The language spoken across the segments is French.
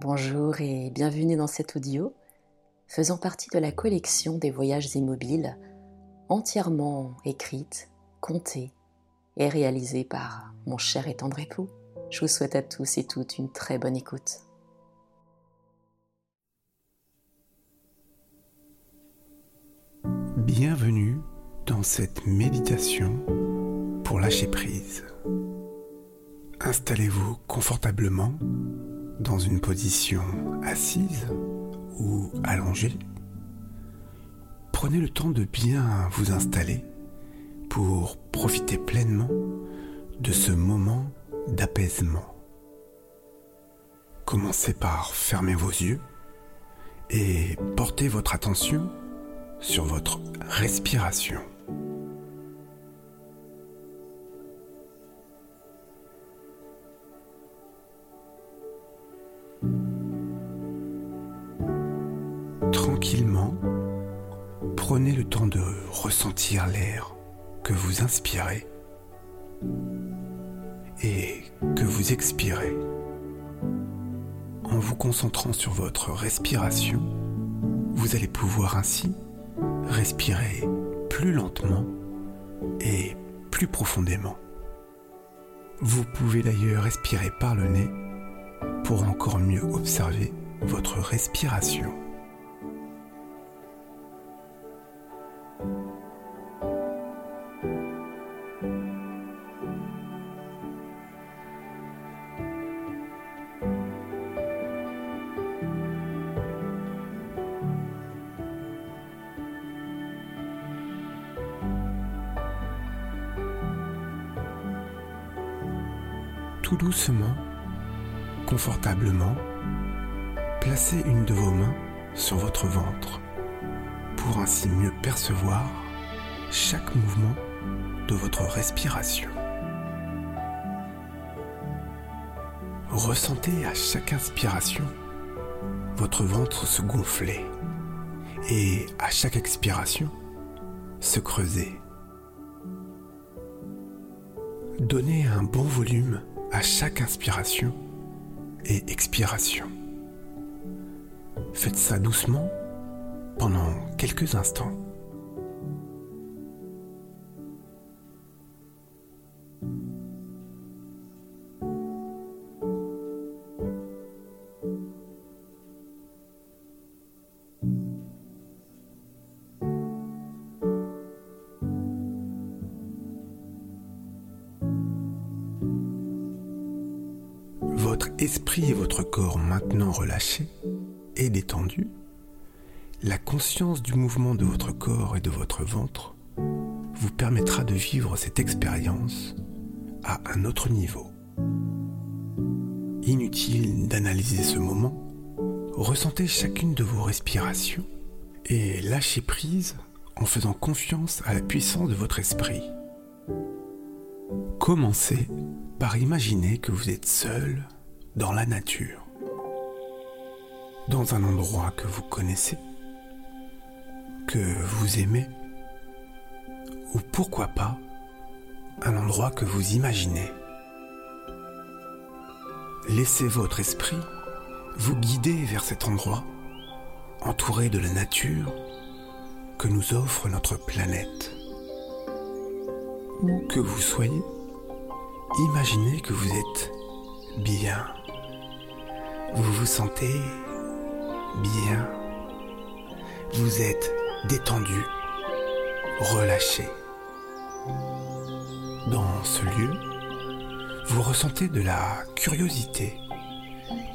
Bonjour et bienvenue dans cet audio faisant partie de la collection des voyages immobiles entièrement écrite, contée et réalisée par mon cher et tendre époux. Je vous souhaite à tous et toutes une très bonne écoute. Bienvenue dans cette méditation pour lâcher prise. Installez-vous confortablement dans une position assise ou allongée. Prenez le temps de bien vous installer pour profiter pleinement de ce moment d'apaisement. Commencez par fermer vos yeux et portez votre attention sur votre respiration. Tranquillement, prenez le temps de ressentir l'air que vous inspirez et que vous expirez. En vous concentrant sur votre respiration, vous allez pouvoir ainsi respirer plus lentement et plus profondément. Vous pouvez d'ailleurs respirer par le nez pour encore mieux observer votre respiration. Tout doucement, confortablement, placez une de vos mains sur votre ventre pour ainsi mieux percevoir chaque mouvement de votre respiration. Ressentez à chaque inspiration votre ventre se gonfler et à chaque expiration se creuser. Donnez un bon volume à chaque inspiration et expiration. Faites ça doucement pendant quelques instants. Esprit et votre corps maintenant relâchés et détendus, la conscience du mouvement de votre corps et de votre ventre vous permettra de vivre cette expérience à un autre niveau. Inutile d'analyser ce moment, ressentez chacune de vos respirations et lâchez prise en faisant confiance à la puissance de votre esprit. Commencez par imaginer que vous êtes seul dans la nature, dans un endroit que vous connaissez, que vous aimez, ou pourquoi pas un endroit que vous imaginez. Laissez votre esprit vous guider vers cet endroit, entouré de la nature que nous offre notre planète. Où que vous soyez, imaginez que vous êtes bien. Vous vous sentez bien. Vous êtes détendu, relâché. Dans ce lieu, vous ressentez de la curiosité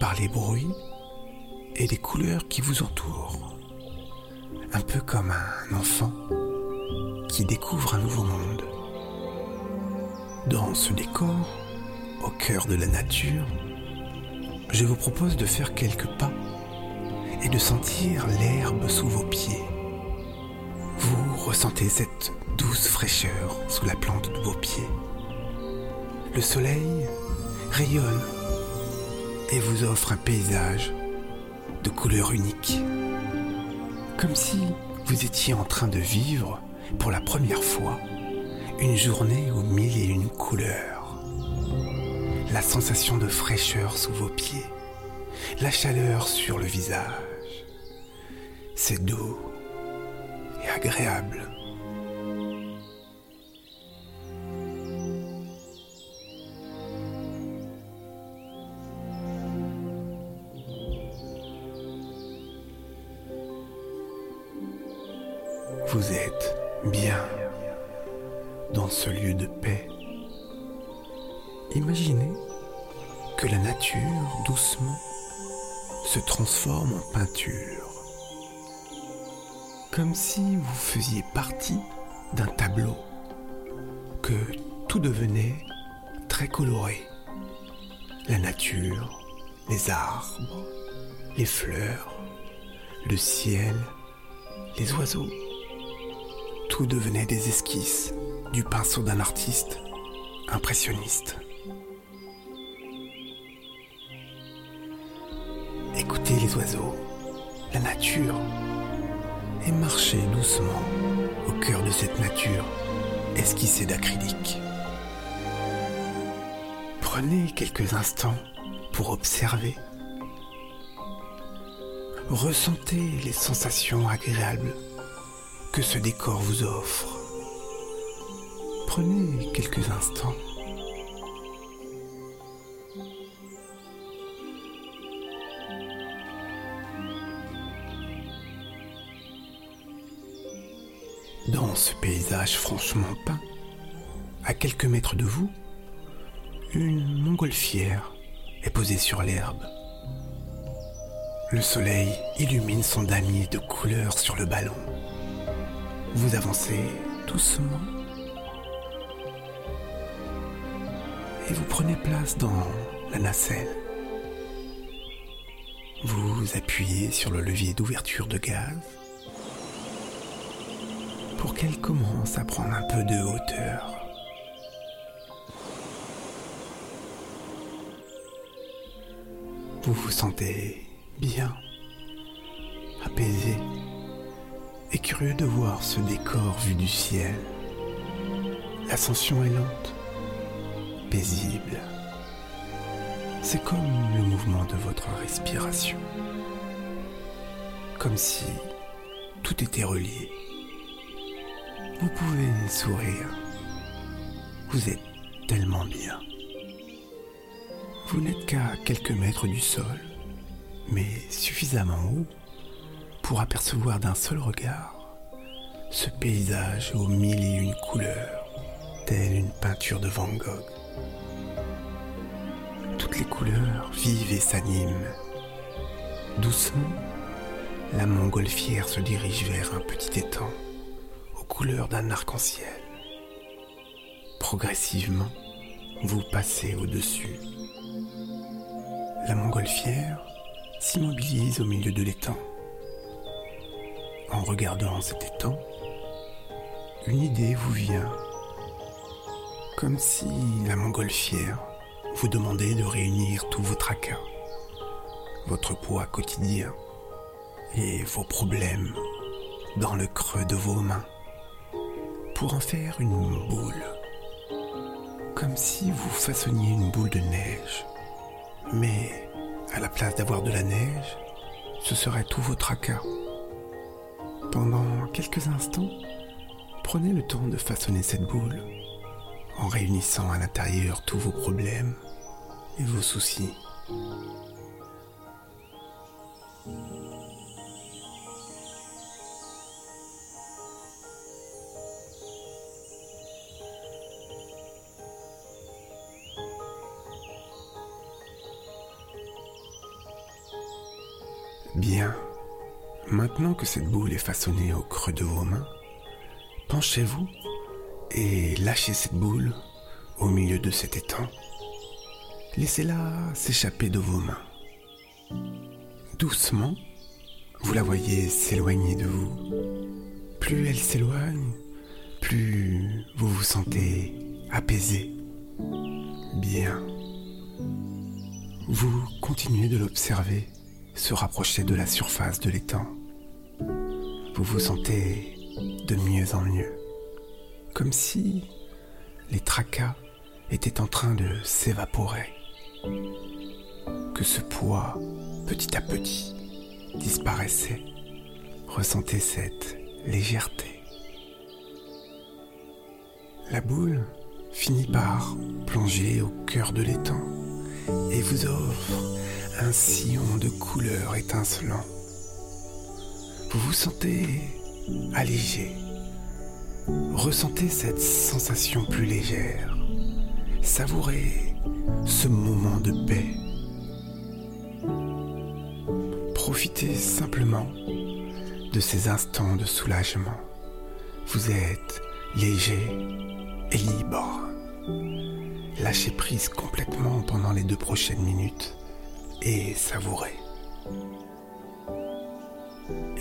par les bruits et les couleurs qui vous entourent. Un peu comme un enfant qui découvre un nouveau monde. Dans ce décor, au cœur de la nature, je vous propose de faire quelques pas et de sentir l'herbe sous vos pieds. Vous ressentez cette douce fraîcheur sous la plante de vos pieds. Le soleil rayonne et vous offre un paysage de couleurs uniques. Comme si vous étiez en train de vivre pour la première fois une journée aux mille et une couleurs la sensation de fraîcheur sous vos pieds la chaleur sur le visage. C'est doux et agréable. Vous êtes bien dans ce lieu de paix. Imaginez que la nature, doucement, se transforme en peinture. Comme si vous faisiez partie d'un tableau, que tout devenait très coloré. La nature, les arbres, les fleurs, le ciel, les oiseaux. Tout devenait des esquisses du pinceau d'un artiste impressionniste. Oiseaux, la nature, et marchez doucement au cœur de cette nature esquissée d'acrylique. Prenez quelques instants pour observer. Ressentez les sensations agréables que ce décor vous offre. Prenez quelques instants. Dans ce paysage franchement peint, à quelques mètres de vous, une montgolfière est posée sur l'herbe. Le soleil illumine son damier de couleurs sur le ballon. Vous avancez doucement et vous prenez place dans la nacelle. Vous appuyez sur le levier d'ouverture de gaz qu'elle commence à prendre un peu de hauteur. Vous vous sentez bien, apaisé et curieux de voir ce décor vu du ciel. L'ascension est lente, paisible. C'est comme le mouvement de votre respiration. Comme si tout était relié. Vous pouvez sourire. Vous êtes tellement bien. Vous n'êtes qu'à quelques mètres du sol, mais suffisamment haut pour apercevoir d'un seul regard ce paysage aux mille et une couleurs, telle une peinture de Van Gogh. Toutes les couleurs vivent et s'animent. Doucement, la montgolfière se dirige vers un petit étang aux couleurs d'un arc-en-ciel. Progressivement, vous passez au-dessus. La montgolfière s'immobilise au milieu de l'étang en regardant cet étang, une idée vous vient. Comme si la montgolfière vous demandait de réunir tous vos tracas, votre poids quotidien et vos problèmes dans le creux de vos mains en faire une boule. Comme si vous façonniez une boule de neige. Mais à la place d'avoir de la neige, ce serait tous vos tracas pendant quelques instants, prenez le temps de façonner cette boule en réunissant à l'intérieur tous vos problèmes et vos soucis. Bien. Maintenant que cette boule est façonnée au creux de vos mains, penchez-vous et lâchez cette boule au milieu de cet étang. Laissez-la s'échapper de vos mains. Doucement, vous la voyez s'éloigner de vous. Plus elle s'éloigne, plus vous vous sentez apaisé, bien. Vous continuez de l'observer se rapprocher de la surface de l'étang vous vous sentez de mieux en mieux, comme si les tracas étaient en train de s'évaporer, que ce poids petit à petit, disparaissait. Ressentez cette légèreté. La boule finit par plonger au cœur de l'étang et vous offre un sillon de couleurs étincelant. Vous vous sentez allégé. Ressentez cette sensation plus légère. Savourez ce moment de paix. Profitez simplement de ces instants de soulagement. Vous êtes léger et libre. Lâchez prise complètement pendant les deux prochaines minutes et savourez.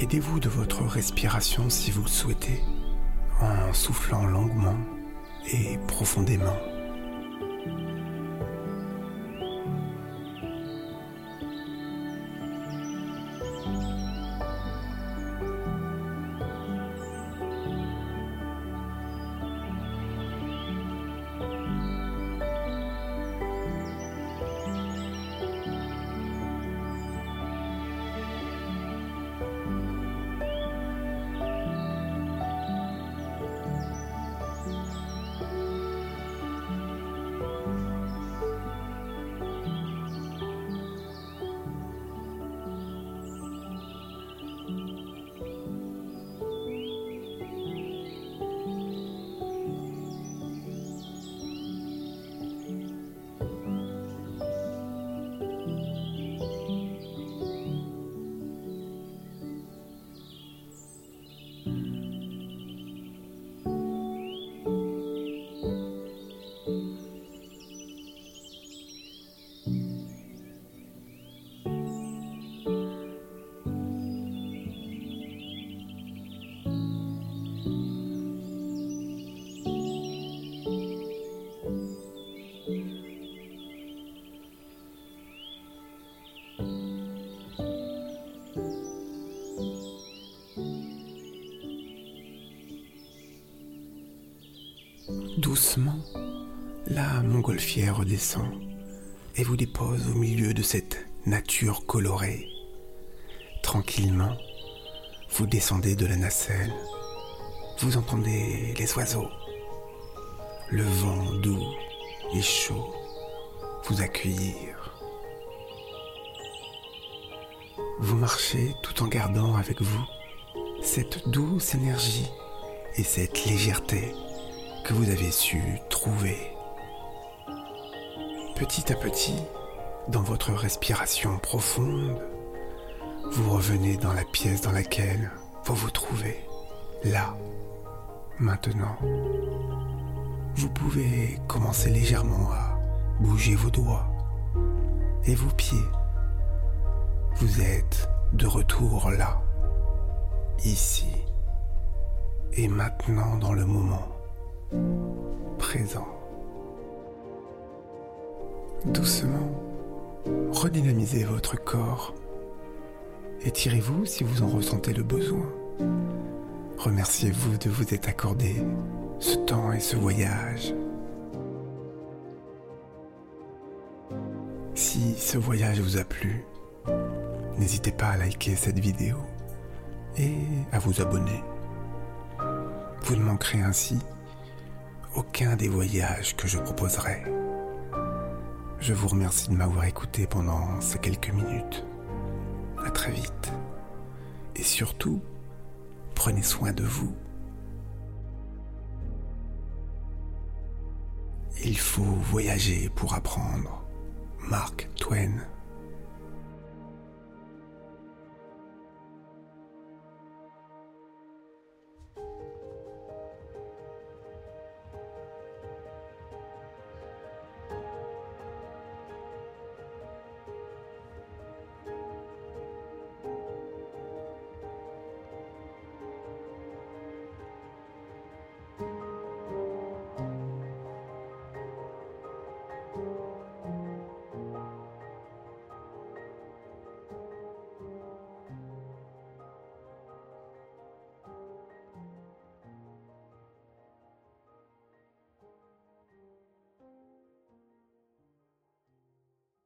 Aidez-vous de votre respiration si vous le souhaitez, en soufflant longuement et profondément. Montgolfière redescend et vous dépose au milieu de cette nature colorée. Tranquillement, vous descendez de la nacelle. Vous entendez les oiseaux. Le vent doux et chaud vous accueillir. Vous marchez tout en gardant avec vous cette douce énergie et cette légèreté que vous avez su trouver. Petit à petit, dans votre respiration profonde, vous revenez dans la pièce dans laquelle vous vous trouvez, là, maintenant. Vous pouvez commencer légèrement à bouger vos doigts et vos pieds. Vous êtes de retour là, ici et maintenant dans le moment présent. Doucement, redynamisez votre corps. Étirez-vous si vous en ressentez le besoin. Remerciez-vous de vous être accordé ce temps et ce voyage. Si ce voyage vous a plu, n'hésitez pas à liker cette vidéo et à vous abonner. Vous ne manquerez ainsi aucun des voyages que je proposerai. Je vous remercie de m'avoir écouté pendant ces quelques minutes. À très vite. Et surtout, prenez soin de vous. Il faut voyager pour apprendre. Mark Twain.